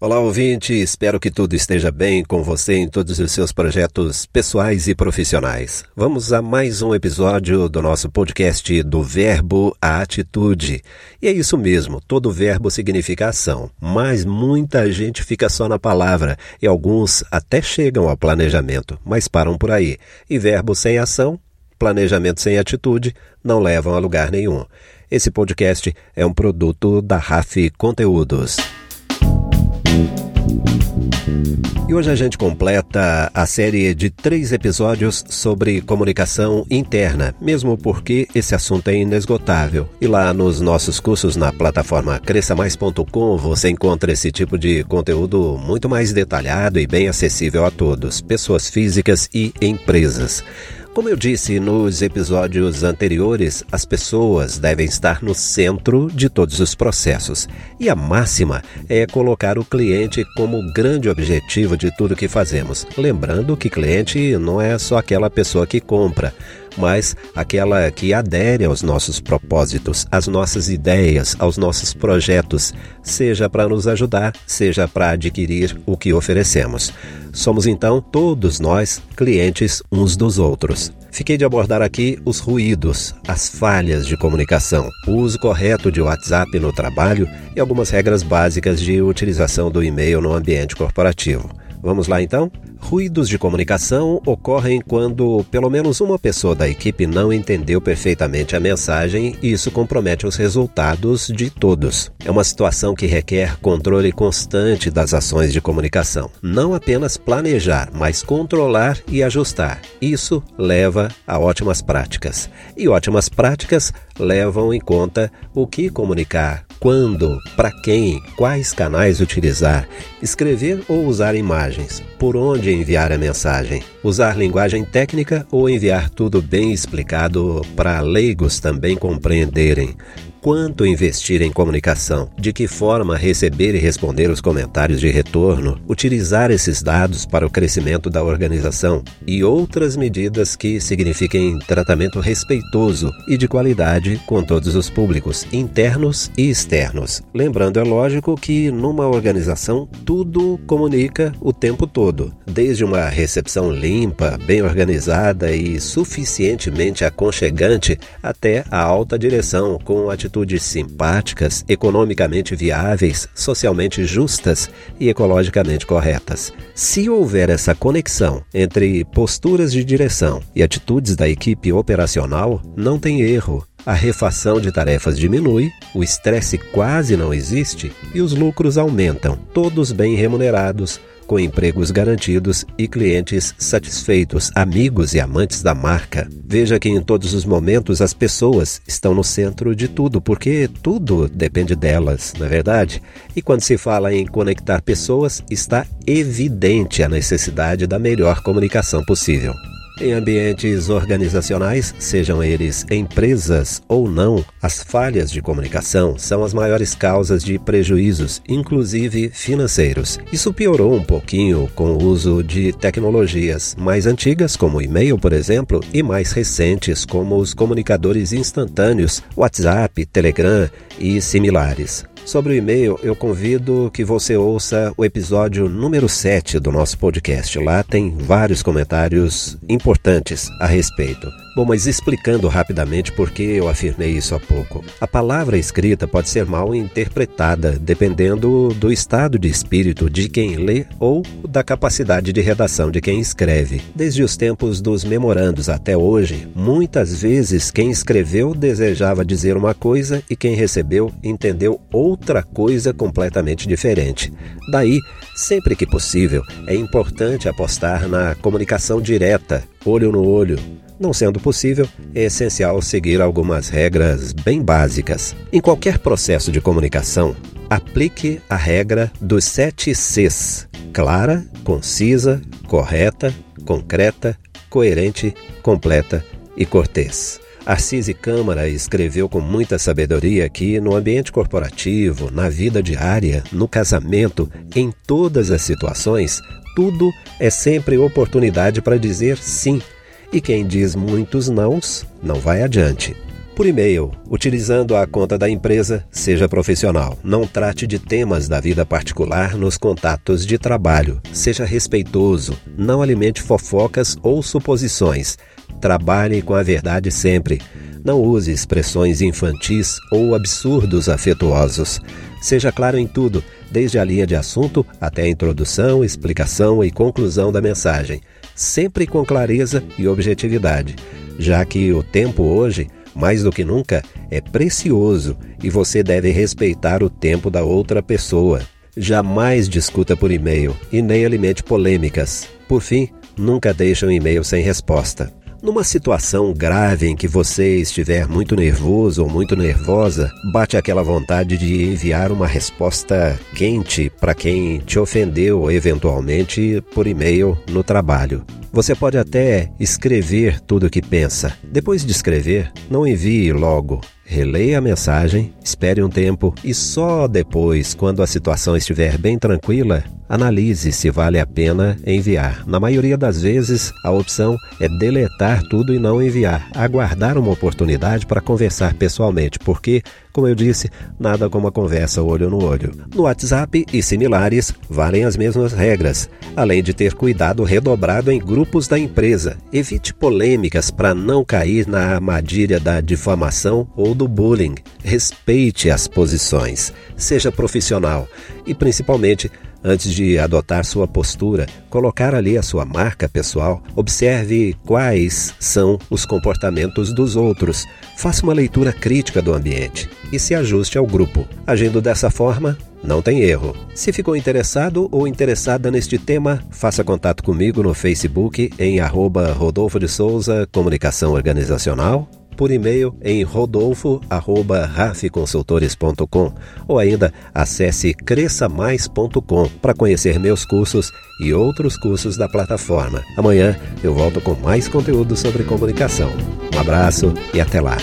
Olá, ouvinte. Espero que tudo esteja bem com você em todos os seus projetos pessoais e profissionais. Vamos a mais um episódio do nosso podcast do Verbo à Atitude. E é isso mesmo, todo verbo significa ação, mas muita gente fica só na palavra e alguns até chegam ao planejamento, mas param por aí. E verbo sem ação, planejamento sem atitude, não levam a lugar nenhum. Esse podcast é um produto da RAF Conteúdos. E hoje a gente completa a série de três episódios sobre comunicação interna, mesmo porque esse assunto é inesgotável. E lá nos nossos cursos na plataforma cresçamais.com você encontra esse tipo de conteúdo muito mais detalhado e bem acessível a todos, pessoas físicas e empresas. Como eu disse nos episódios anteriores, as pessoas devem estar no centro de todos os processos. E a máxima é colocar o cliente como grande objetivo de tudo que fazemos. Lembrando que cliente não é só aquela pessoa que compra mas aquela que adere aos nossos propósitos, às nossas ideias, aos nossos projetos, seja para nos ajudar, seja para adquirir o que oferecemos. Somos então todos nós clientes uns dos outros. Fiquei de abordar aqui os ruídos, as falhas de comunicação, o uso correto de WhatsApp no trabalho e algumas regras básicas de utilização do e-mail no ambiente corporativo. Vamos lá então? Ruídos de comunicação ocorrem quando pelo menos uma pessoa da equipe não entendeu perfeitamente a mensagem e isso compromete os resultados de todos. É uma situação que requer controle constante das ações de comunicação. Não apenas planejar, mas controlar e ajustar. Isso leva a ótimas práticas. E ótimas práticas levam em conta o que comunicar, quando, para quem, quais canais utilizar, escrever ou usar imagens, por onde enviar a mensagem, usar linguagem técnica ou enviar tudo bem explicado para leigos também compreenderem, quanto investir em comunicação, de que forma receber e responder os comentários de retorno, utilizar esses dados para o crescimento da organização? E outras medidas que signifiquem tratamento respeitoso e de qualidade com todos os públicos, internos e externos. Lembrando, é lógico que numa organização tudo comunica o tempo todo, desde uma recepção limpa, bem organizada e suficientemente aconchegante até a alta direção com atitude atitudes simpáticas, economicamente viáveis, socialmente justas e ecologicamente corretas. Se houver essa conexão entre posturas de direção e atitudes da equipe operacional, não tem erro. A refação de tarefas diminui, o estresse quase não existe e os lucros aumentam, todos bem remunerados, com empregos garantidos e clientes satisfeitos, amigos e amantes da marca. Veja que em todos os momentos as pessoas estão no centro de tudo, porque tudo depende delas, não é verdade? E quando se fala em conectar pessoas, está evidente a necessidade da melhor comunicação possível. Em ambientes organizacionais, sejam eles empresas ou não, as falhas de comunicação são as maiores causas de prejuízos, inclusive financeiros. Isso piorou um pouquinho com o uso de tecnologias mais antigas, como o e-mail, por exemplo, e mais recentes, como os comunicadores instantâneos, WhatsApp, Telegram e similares. Sobre o e-mail, eu convido que você ouça o episódio número 7 do nosso podcast. Lá tem vários comentários importantes a respeito. Bom, mas explicando rapidamente por que eu afirmei isso há pouco. A palavra escrita pode ser mal interpretada, dependendo do estado de espírito de quem lê ou da capacidade de redação de quem escreve. Desde os tempos dos memorandos até hoje, muitas vezes quem escreveu desejava dizer uma coisa e quem recebeu entendeu outra coisa completamente diferente. Daí, sempre que possível, é importante apostar na comunicação direta, olho no olho, não sendo possível, é essencial seguir algumas regras bem básicas. Em qualquer processo de comunicação, aplique a regra dos sete Cs: clara, concisa, correta, concreta, coerente, completa e cortês. Arcise Câmara escreveu com muita sabedoria que no ambiente corporativo, na vida diária, no casamento, em todas as situações, tudo é sempre oportunidade para dizer sim e quem diz muitos nãos não vai adiante. Por e-mail, utilizando a conta da empresa, seja profissional. Não trate de temas da vida particular nos contatos de trabalho. Seja respeitoso. Não alimente fofocas ou suposições. Trabalhe com a verdade sempre. Não use expressões infantis ou absurdos afetuosos. Seja claro em tudo, desde a linha de assunto até a introdução, explicação e conclusão da mensagem, sempre com clareza e objetividade, já que o tempo hoje, mais do que nunca, é precioso e você deve respeitar o tempo da outra pessoa. Jamais discuta por e-mail e nem alimente polêmicas. Por fim, nunca deixe um e-mail sem resposta. Numa situação grave em que você estiver muito nervoso ou muito nervosa, bate aquela vontade de enviar uma resposta quente para quem te ofendeu eventualmente por e-mail no trabalho. Você pode até escrever tudo o que pensa. Depois de escrever, não envie logo. Releia a mensagem, espere um tempo e só depois, quando a situação estiver bem tranquila, analise se vale a pena enviar. Na maioria das vezes, a opção é deletar tudo e não enviar, aguardar uma oportunidade para conversar pessoalmente, porque, como eu disse, nada como a conversa olho no olho. No WhatsApp e similares, valem as mesmas regras, além de ter cuidado redobrado em grupos da empresa. Evite polêmicas para não cair na armadilha da difamação ou do bullying. Respeite as posições, seja profissional e, principalmente, antes de adotar sua postura, colocar ali a sua marca pessoal, observe quais são os comportamentos dos outros, faça uma leitura crítica do ambiente e se ajuste ao grupo. Agindo dessa forma, não tem erro. Se ficou interessado ou interessada neste tema, faça contato comigo no Facebook em arroba Rodolfo de Souza Comunicação Organizacional por e-mail em rodolfo@rafconsultores.com ou ainda acesse cresçamais.com para conhecer meus cursos e outros cursos da plataforma. Amanhã eu volto com mais conteúdo sobre comunicação. Um abraço e até lá.